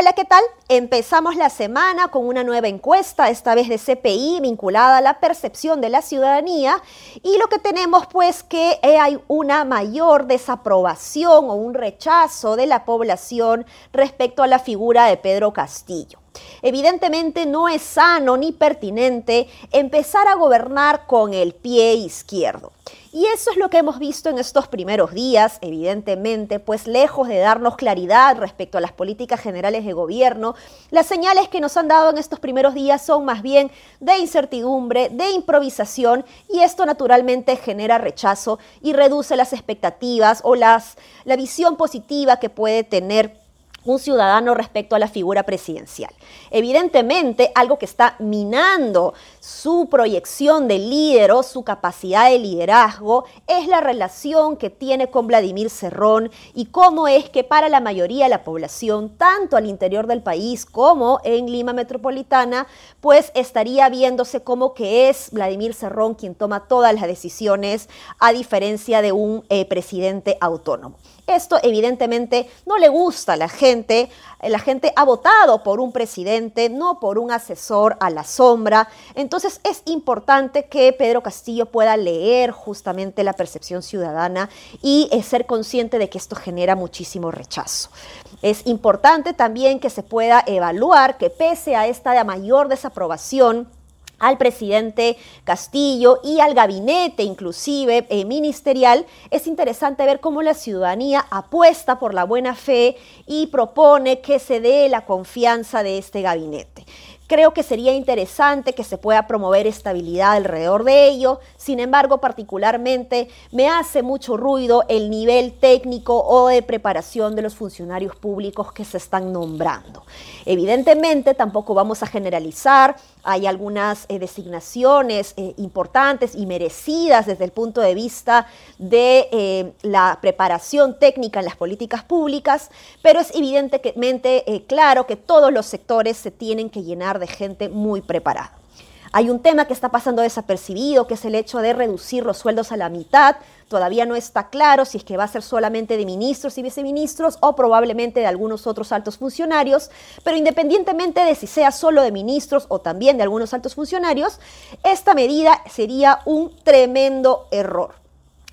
Hola, ¿qué tal? Empezamos la semana con una nueva encuesta, esta vez de CPI, vinculada a la percepción de la ciudadanía. Y lo que tenemos pues que hay una mayor desaprobación o un rechazo de la población respecto a la figura de Pedro Castillo. Evidentemente no es sano ni pertinente empezar a gobernar con el pie izquierdo. Y eso es lo que hemos visto en estos primeros días, evidentemente, pues lejos de darnos claridad respecto a las políticas generales de gobierno, las señales que nos han dado en estos primeros días son más bien de incertidumbre, de improvisación, y esto naturalmente genera rechazo y reduce las expectativas o las, la visión positiva que puede tener un ciudadano respecto a la figura presidencial. Evidentemente, algo que está minando su proyección de líder o su capacidad de liderazgo es la relación que tiene con Vladimir Cerrón y cómo es que para la mayoría de la población, tanto al interior del país como en Lima Metropolitana, pues estaría viéndose como que es Vladimir Cerrón quien toma todas las decisiones a diferencia de un eh, presidente autónomo. Esto evidentemente no le gusta a la gente. La gente ha votado por un presidente, no por un asesor a la sombra. Entonces es importante que Pedro Castillo pueda leer justamente la percepción ciudadana y eh, ser consciente de que esto genera muchísimo rechazo. Es importante también que se pueda evaluar que pese a esta mayor desaprobación, al presidente Castillo y al gabinete inclusive eh, ministerial, es interesante ver cómo la ciudadanía apuesta por la buena fe y propone que se dé la confianza de este gabinete. Creo que sería interesante que se pueda promover estabilidad alrededor de ello. Sin embargo, particularmente me hace mucho ruido el nivel técnico o de preparación de los funcionarios públicos que se están nombrando. Evidentemente, tampoco vamos a generalizar. Hay algunas eh, designaciones eh, importantes y merecidas desde el punto de vista de eh, la preparación técnica en las políticas públicas, pero es evidentemente claro que todos los sectores se tienen que llenar de gente muy preparada. Hay un tema que está pasando desapercibido, que es el hecho de reducir los sueldos a la mitad. Todavía no está claro si es que va a ser solamente de ministros y viceministros o probablemente de algunos otros altos funcionarios, pero independientemente de si sea solo de ministros o también de algunos altos funcionarios, esta medida sería un tremendo error.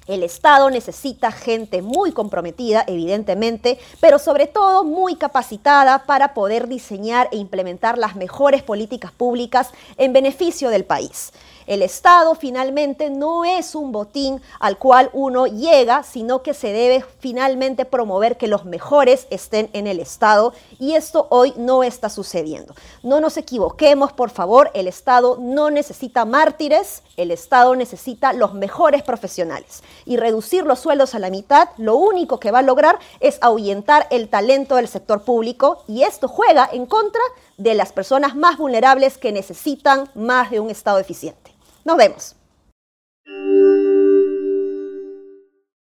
El Estado necesita gente muy comprometida, evidentemente, pero sobre todo muy capacitada para poder diseñar e implementar las mejores políticas públicas en beneficio del país. El Estado finalmente no es un botín al cual uno llega, sino que se debe finalmente promover que los mejores estén en el Estado y esto hoy no está sucediendo. No nos equivoquemos, por favor, el Estado no necesita mártires, el Estado necesita los mejores profesionales y reducir los sueldos a la mitad, lo único que va a lograr es ahuyentar el talento del sector público y esto juega en contra de las personas más vulnerables que necesitan más de un Estado eficiente. Nos vemos.